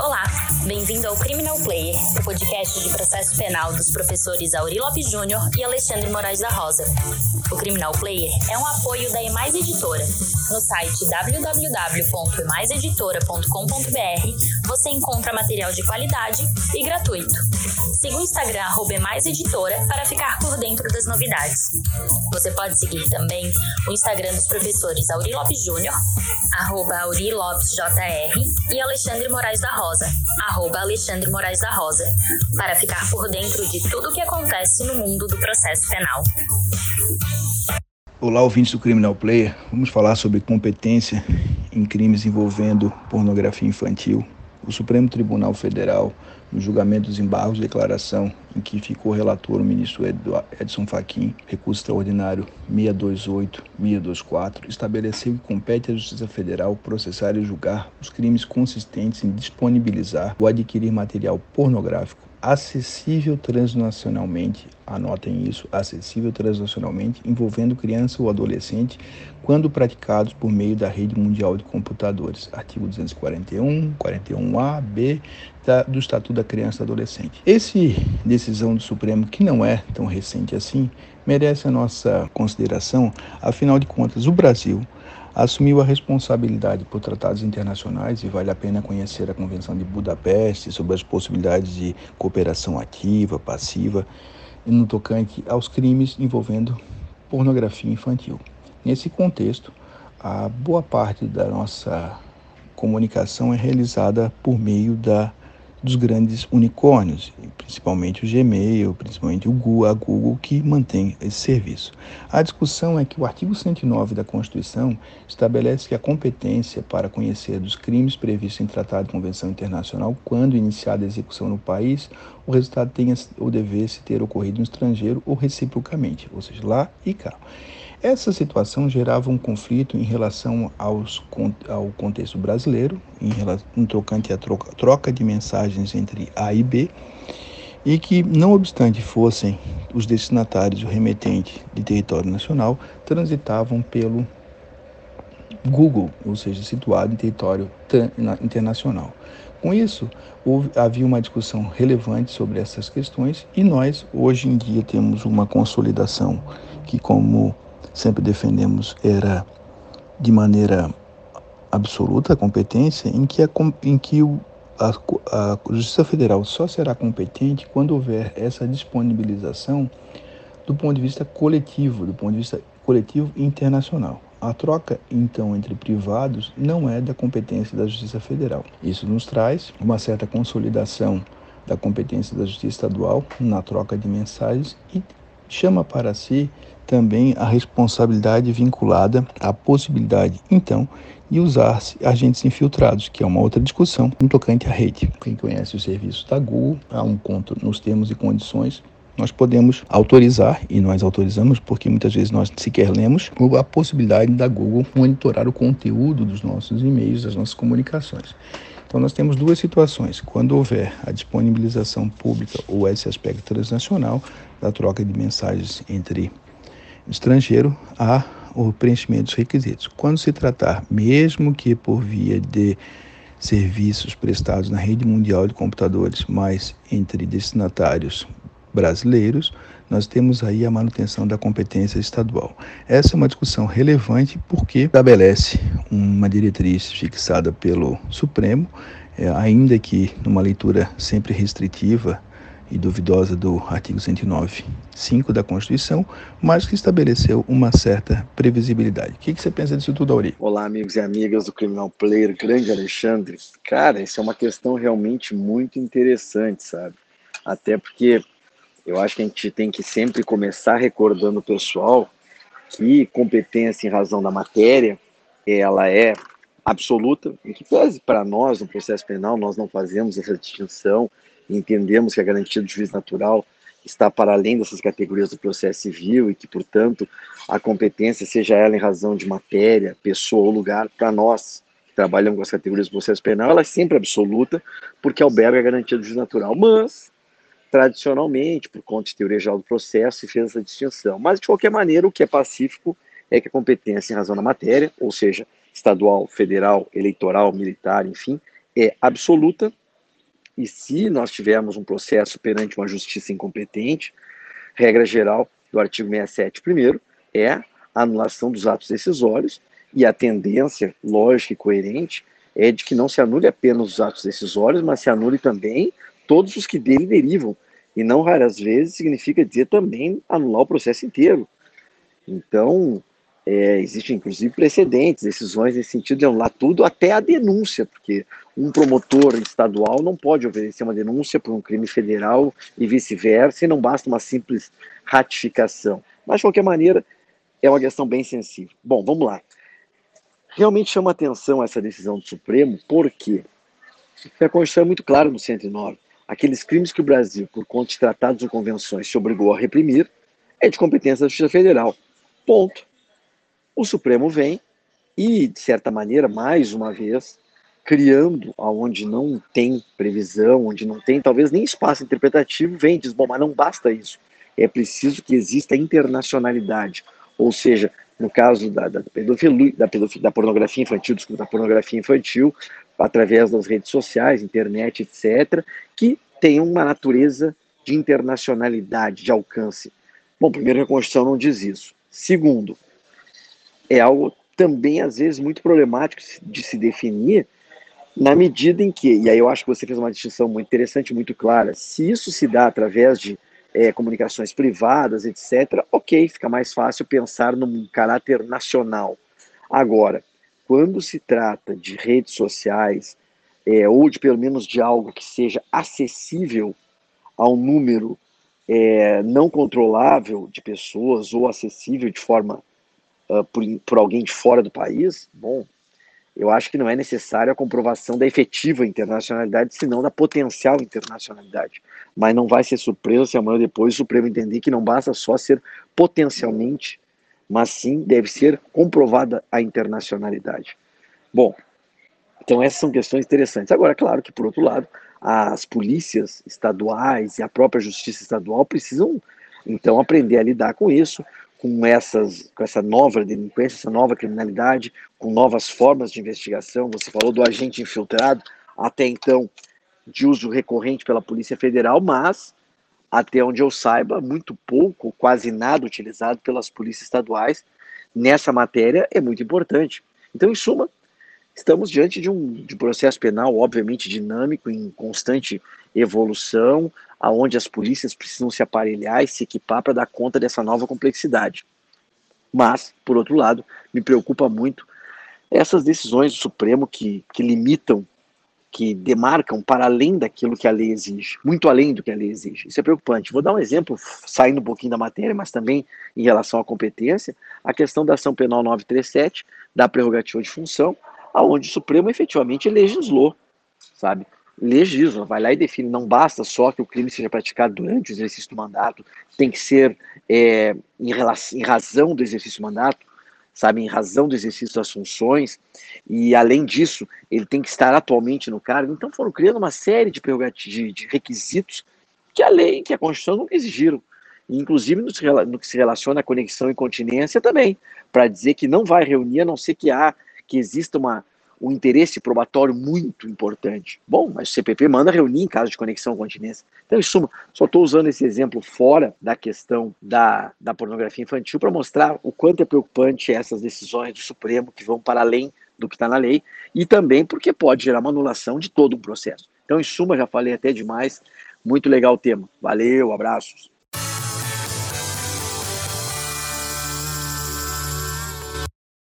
Olá, bem-vindo ao Criminal Player, o podcast de processo penal dos professores Auri Lopes Júnior e Alexandre Moraes da Rosa. O Criminal Player é um apoio da Emais Editora. No site www.emaiseditora.com.br você encontra material de qualidade e gratuito. Siga o Instagram @emaiseditora para ficar por dentro das novidades. Você pode seguir também o Instagram dos professores Auri Lopes Júnior, arroba Auri Lopes JR, e Alexandre Moraes da Rosa, arroba Alexandre Moraes da Rosa, para ficar por dentro de tudo o que acontece no mundo do processo penal. Olá, ouvintes do Criminal Player. Vamos falar sobre competência em crimes envolvendo pornografia infantil. O Supremo Tribunal Federal, no julgamento dos embargos de declaração, em que ficou relator o ministro Edson Fachin, recurso extraordinário 628-624, estabeleceu que compete à Justiça Federal processar e julgar os crimes consistentes em disponibilizar ou adquirir material pornográfico acessível transnacionalmente, anotem isso, acessível transnacionalmente, envolvendo criança ou adolescente, quando praticados por meio da rede mundial de computadores. Artigo 241, 41A, B da, do Estatuto da Criança e Adolescente. Esse decisão do Supremo, que não é tão recente assim, merece a nossa consideração, afinal de contas, o Brasil assumiu a responsabilidade por tratados internacionais e vale a pena conhecer a Convenção de Budapeste sobre as possibilidades de cooperação ativa, passiva, no tocante aos crimes envolvendo pornografia infantil. Nesse contexto, a boa parte da nossa comunicação é realizada por meio da dos grandes unicórnios, principalmente o Gmail, principalmente o Google, a Google que mantém esse serviço. A discussão é que o artigo 109 da Constituição estabelece que a competência para conhecer dos crimes previstos em tratado de convenção internacional, quando iniciada a execução no país, o resultado tenha ou devesse ter ocorrido no estrangeiro ou reciprocamente, ou seja, lá e cá. Essa situação gerava um conflito em relação aos, ao contexto brasileiro, em, relação, em tocante à troca, troca de mensagens entre A e B, e que, não obstante fossem os destinatários o remetente de território nacional, transitavam pelo Google, ou seja, situado em território internacional. Com isso, houve, havia uma discussão relevante sobre essas questões e nós, hoje em dia, temos uma consolidação que, como sempre defendemos era de maneira absoluta a competência, em que, a, em que o, a, a Justiça Federal só será competente quando houver essa disponibilização do ponto de vista coletivo, do ponto de vista coletivo internacional. A troca, então, entre privados não é da competência da Justiça Federal. Isso nos traz uma certa consolidação da competência da Justiça Estadual na troca de mensagens e chama para si também a responsabilidade vinculada à possibilidade, então, de usar-se agentes infiltrados, que é uma outra discussão no tocante à rede. Quem conhece o serviço da Google, há um conto nos termos e condições nós podemos autorizar, e nós autorizamos porque muitas vezes nós sequer lemos, a possibilidade da Google monitorar o conteúdo dos nossos e-mails, das nossas comunicações. Então, nós temos duas situações. Quando houver a disponibilização pública ou esse aspecto transnacional da troca de mensagens entre estrangeiro, há o preenchimento dos requisitos. Quando se tratar, mesmo que por via de serviços prestados na rede mundial de computadores, mas entre destinatários brasileiros, nós temos aí a manutenção da competência estadual. Essa é uma discussão relevante porque estabelece uma diretriz fixada pelo Supremo, é, ainda que numa leitura sempre restritiva e duvidosa do artigo 109, 5 da Constituição, mas que estabeleceu uma certa previsibilidade. O que, que você pensa disso tudo, Auri? Olá, amigos e amigas do Criminal Player, grande Alexandre. Cara, isso é uma questão realmente muito interessante, sabe? Até porque eu acho que a gente tem que sempre começar recordando o pessoal que competência em razão da matéria, ela é absoluta, em que pese para nós, no processo penal, nós não fazemos essa distinção, entendemos que a garantia do juiz natural está para além dessas categorias do processo civil e que, portanto, a competência, seja ela em razão de matéria, pessoa ou lugar, para nós que trabalhamos com as categorias do processo penal, ela é sempre absoluta, porque alberga a garantia do juiz natural. Mas, tradicionalmente, por conta de teoria geral do processo, se fez essa distinção. Mas, de qualquer maneira, o que é pacífico é que a competência em razão da matéria, ou seja, estadual, federal, eleitoral, militar, enfim, é absoluta. E se nós tivermos um processo perante uma justiça incompetente, regra geral do artigo 67, primeiro, é a anulação dos atos decisórios, e a tendência lógica e coerente é de que não se anule apenas os atos decisórios, mas se anule também todos os que dele derivam. E não raras vezes significa dizer também anular o processo inteiro. Então, é, existem inclusive precedentes, decisões nesse sentido de anular tudo, até a denúncia, porque um promotor estadual não pode oferecer uma denúncia por um crime federal e vice-versa, e não basta uma simples ratificação. Mas, de qualquer maneira, é uma questão bem sensível. Bom, vamos lá. Realmente chama atenção essa decisão do Supremo, porque a Constituição é muito clara no 109. Aqueles crimes que o Brasil, por conta de tratados ou convenções, se obrigou a reprimir, é de competência da Justiça Federal. Ponto. O Supremo vem e, de certa maneira, mais uma vez, criando aonde não tem previsão, onde não tem talvez nem espaço interpretativo, vem e diz, bom, mas não basta isso. É preciso que exista internacionalidade. Ou seja, no caso da, da da, da pornografia infantil, desculpa, da pornografia infantil, através das redes sociais, internet, etc., que tem uma natureza de internacionalidade, de alcance. Bom, primeiro, a Constituição não diz isso. Segundo, é algo também, às vezes, muito problemático de se definir, na medida em que, e aí eu acho que você fez uma distinção muito interessante, muito clara, se isso se dá através de é, comunicações privadas, etc., ok, fica mais fácil pensar num caráter nacional. Agora, quando se trata de redes sociais, é, ou de pelo menos de algo que seja acessível a um número é, não controlável de pessoas, ou acessível de forma uh, por, por alguém de fora do país, bom, eu acho que não é necessário a comprovação da efetiva internacionalidade, senão da potencial internacionalidade. Mas não vai ser surpresa se amanhã depois o Supremo entender que não basta só ser potencialmente, mas sim deve ser comprovada a internacionalidade. Bom, então essas são questões interessantes. Agora, claro que, por outro lado, as polícias estaduais e a própria justiça estadual precisam, então, aprender a lidar com isso, com, essas, com essa nova delinquência, essa nova criminalidade, com novas formas de investigação. Você falou do agente infiltrado, até então de uso recorrente pela Polícia Federal, mas, até onde eu saiba, muito pouco, quase nada utilizado pelas polícias estaduais nessa matéria é muito importante. Então, em suma, estamos diante de um, de processo penal, obviamente, dinâmico, em constante evolução, aonde as polícias precisam se aparelhar e se equipar para dar conta dessa nova complexidade. Mas, por outro lado, me preocupa muito essas decisões do Supremo que, que limitam, que demarcam para além daquilo que a lei exige, muito além do que a lei exige. Isso é preocupante. Vou dar um exemplo, saindo um pouquinho da matéria, mas também em relação à competência, a questão da ação penal 937, da prerrogativa de função, aonde o Supremo efetivamente legislou, sabe? legisla, vai lá e define. Não basta só que o crime seja praticado durante o exercício do mandato, tem que ser é, em, relação, em razão do exercício do mandato, sabe, em razão do exercício das funções, e além disso, ele tem que estar atualmente no cargo. Então foram criando uma série de, de, de requisitos que a lei, que a Constituição nunca exigiram. Inclusive no, no que se relaciona à conexão e continência também, para dizer que não vai reunir a não ser que há que exista uma, um interesse probatório muito importante. Bom, mas o CPP manda reunir em caso de conexão com continência. Então, em suma, só estou usando esse exemplo fora da questão da, da pornografia infantil para mostrar o quanto é preocupante essas decisões do Supremo que vão para além do que está na lei e também porque pode gerar uma anulação de todo o processo. Então, em suma, já falei até demais. Muito legal o tema. Valeu, abraços.